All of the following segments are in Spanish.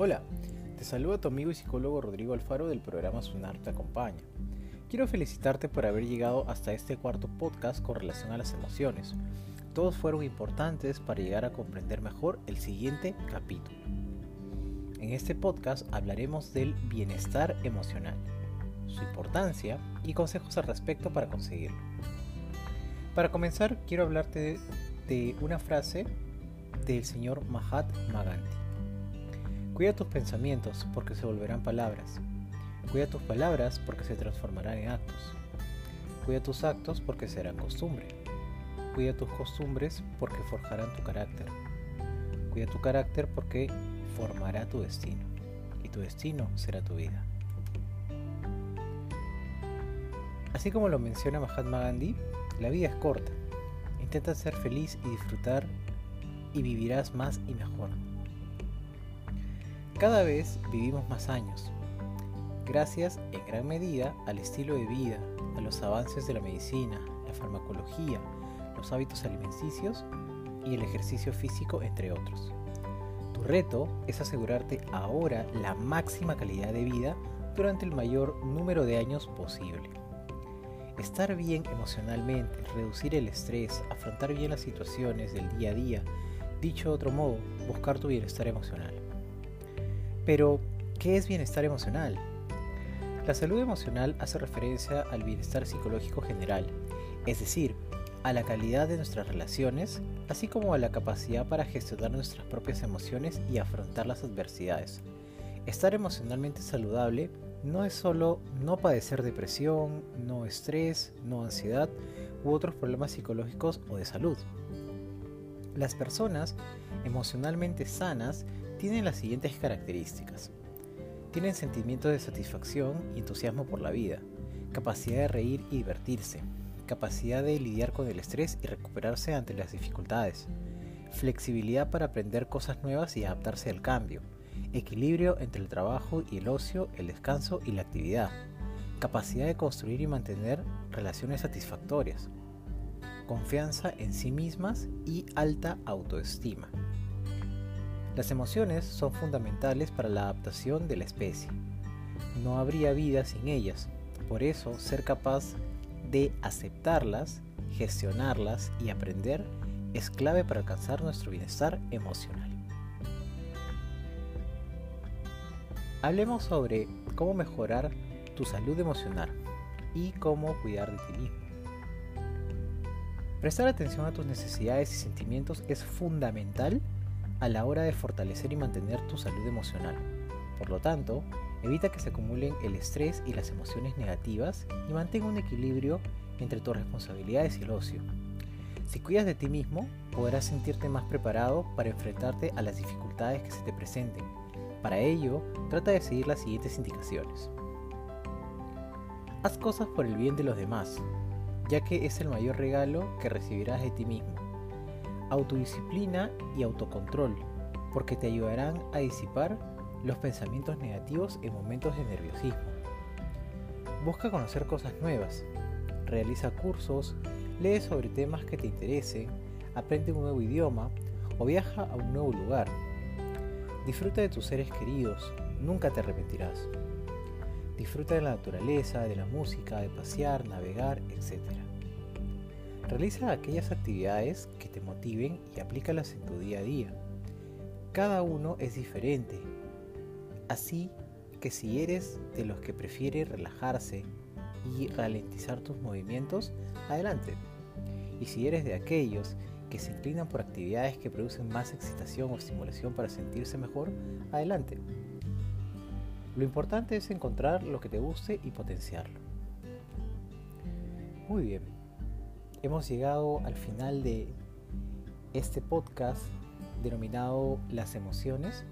Hola, te saluda tu amigo y psicólogo Rodrigo Alfaro del programa Sunar Te Acompaña. Quiero felicitarte por haber llegado hasta este cuarto podcast con relación a las emociones. Todos fueron importantes para llegar a comprender mejor el siguiente capítulo. En este podcast hablaremos del bienestar emocional, su importancia y consejos al respecto para conseguirlo. Para comenzar, quiero hablarte de, una frase del señor Mahatma Gandhi. Cuida tus pensamientos porque se volverán palabras. Cuida tus palabras porque se transformarán en actos. Cuida tus actos porque serán costumbre. Cuida tus costumbres porque forjarán tu carácter. Cuida tu carácter porque formará tu destino. Y tu destino será tu vida. Así como lo menciona Mahatma Gandhi, la vida es corta. Intenta ser feliz y disfrutar y vivirás más y mejor. Cada vez vivimos más años, gracias en gran medida al estilo de vida, a los avances de la medicina, la farmacología, los hábitos alimenticios y el ejercicio físico, entre otros. Tu reto es asegurarte ahora la máxima calidad de vida durante el mayor número de años posible. Estar bien emocionalmente, reducir el estrés, afrontar bien las situaciones del día a día, dicho de otro modo, buscar tu bienestar emocional. Pero, ¿qué es bienestar emocional? La salud emocional hace referencia al bienestar psicológico general, es decir, a la calidad de nuestras relaciones, así como a la capacidad para gestionar nuestras propias emociones y afrontar las adversidades. Estar emocionalmente saludable no es solo no padecer depresión, no estrés, no ansiedad u otros problemas psicológicos o de salud. Las personas emocionalmente sanas tienen las siguientes características. Tienen sentimientos de satisfacción y entusiasmo por la vida, capacidad de reír y divertirse, capacidad de lidiar con el estrés y recuperarse ante las dificultades, flexibilidad para aprender cosas nuevas y adaptarse al cambio, equilibrio entre el trabajo y el ocio, el descanso y la actividad, capacidad de construir y mantener relaciones satisfactorias, confianza en sí mismas y alta autoestima. Las emociones son fundamentales para la adaptación de la especie. No habría vida sin ellas, por eso ser capaz de aceptarlas, gestionarlas y aprender es clave para alcanzar nuestro bienestar emocional. Hablemos sobre cómo mejorar tu salud emocional y cómo cuidar de ti mismo. Prestar atención a tus necesidades y sentimientos es fundamental a la hora de fortalecer y mantener tu salud emocional. Por lo tanto, evita que se acumulen el estrés y las emociones negativas y mantenga un equilibrio entre tus responsabilidades y el ocio. Si cuidas de ti mismo, podrás sentirte más preparado para enfrentarte a las dificultades que se te presenten para ello, trata de seguir las siguientes indicaciones. Haz cosas por el bien de los demás, ya que es el mayor regalo que recibirás de ti mismo. Autodisciplina y autocontrol, porque te ayudarán a disipar los pensamientos negativos en momentos de nerviosismo. Busca conocer cosas nuevas, realiza cursos, lee sobre temas que te interesen, aprende un nuevo idioma o viaja a un nuevo lugar. Disfruta de tus seres queridos, nunca te arrepentirás. Disfruta de la naturaleza, de la música, de pasear, navegar, etc. Realiza aquellas actividades que te motiven y aplícalas en tu día a día. Cada uno es diferente, así que si eres de los que prefiere relajarse y ralentizar tus movimientos, adelante. Y si eres de aquellos que se inclinan por actividades que producen más excitación o estimulación para sentirse mejor, adelante. Lo importante es encontrar lo que te guste y potenciarlo. Muy bien, hemos llegado al final de este podcast denominado Las emociones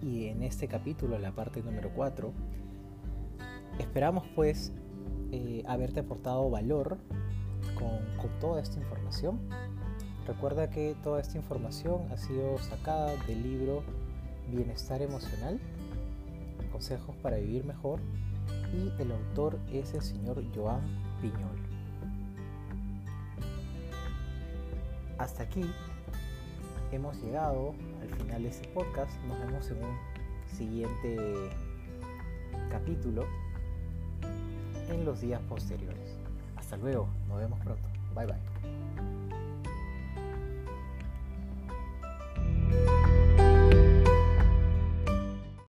y en este capítulo, la parte número 4, esperamos pues eh, haberte aportado valor con, con toda esta información Recuerda que toda esta información ha sido sacada del libro Bienestar Emocional, Consejos para Vivir Mejor, y el autor es el señor Joan Piñol. Hasta aquí hemos llegado al final de este podcast. Nos vemos en un siguiente capítulo en los días posteriores. Hasta luego, nos vemos pronto. Bye bye.